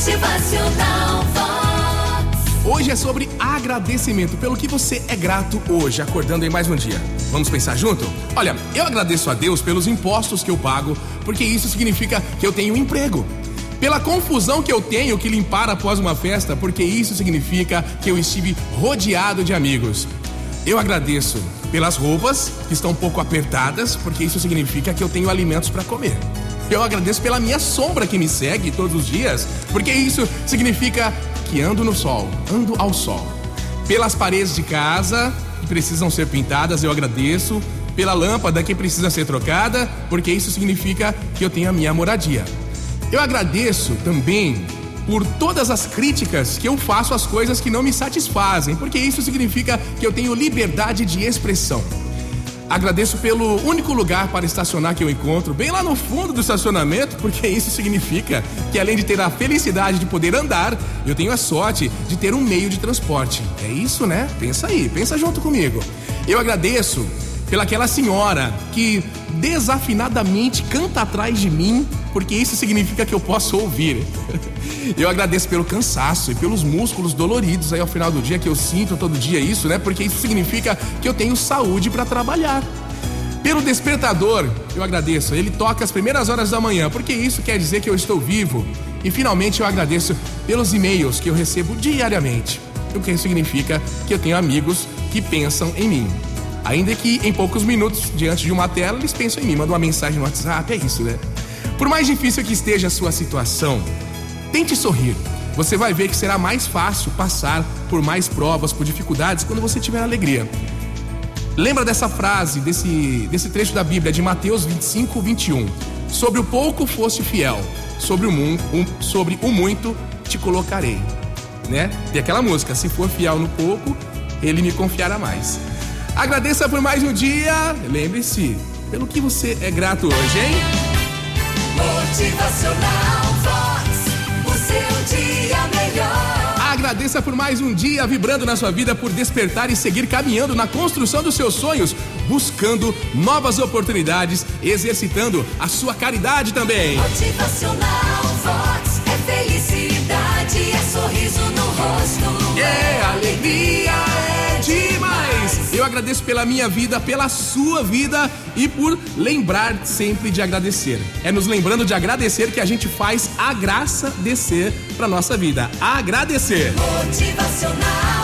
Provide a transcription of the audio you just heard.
Motivacional Vox. Hoje é sobre agradecimento pelo que você é grato hoje, acordando em mais um dia. Vamos pensar junto? Olha, eu agradeço a Deus pelos impostos que eu pago, porque isso significa que eu tenho um emprego. Pela confusão que eu tenho que limpar após uma festa, porque isso significa que eu estive rodeado de amigos. Eu agradeço pelas roupas que estão um pouco apertadas, porque isso significa que eu tenho alimentos para comer. Eu agradeço pela minha sombra que me segue todos os dias, porque isso significa que ando no sol, ando ao sol. Pelas paredes de casa que precisam ser pintadas, eu agradeço. Pela lâmpada que precisa ser trocada, porque isso significa que eu tenho a minha moradia. Eu agradeço também por todas as críticas que eu faço às coisas que não me satisfazem, porque isso significa que eu tenho liberdade de expressão. Agradeço pelo único lugar para estacionar que eu encontro, bem lá no fundo do estacionamento, porque isso significa que além de ter a felicidade de poder andar, eu tenho a sorte de ter um meio de transporte. É isso, né? Pensa aí, pensa junto comigo. Eu agradeço pelaquela senhora que desafinadamente canta atrás de mim, porque isso significa que eu posso ouvir. Eu agradeço pelo cansaço e pelos músculos doloridos aí ao final do dia que eu sinto todo dia isso, né? Porque isso significa que eu tenho saúde para trabalhar. Pelo despertador, eu agradeço. Ele toca às primeiras horas da manhã, porque isso quer dizer que eu estou vivo. E finalmente eu agradeço pelos e-mails que eu recebo diariamente, o que significa que eu tenho amigos que pensam em mim. Ainda que em poucos minutos, diante de uma tela, eles pensam em mim, mandam uma mensagem no WhatsApp, é isso, né? Por mais difícil que esteja a sua situação, tente sorrir. Você vai ver que será mais fácil passar por mais provas, por dificuldades, quando você tiver alegria. Lembra dessa frase, desse, desse trecho da Bíblia, de Mateus 25, 21. Sobre o pouco foste fiel, sobre o, um, sobre o muito te colocarei. Né? E aquela música, se for fiel no pouco, ele me confiará mais. Agradeça por mais um dia. Lembre-se, pelo que você é grato hoje, hein? Motivacional Agradeça por mais um dia vibrando na sua vida, por despertar e seguir caminhando na construção dos seus sonhos, buscando novas oportunidades, exercitando a sua caridade também. Motivacional agradeço pela minha vida, pela sua vida e por lembrar sempre de agradecer. É nos lembrando de agradecer que a gente faz a graça descer pra nossa vida. Agradecer. Motivacional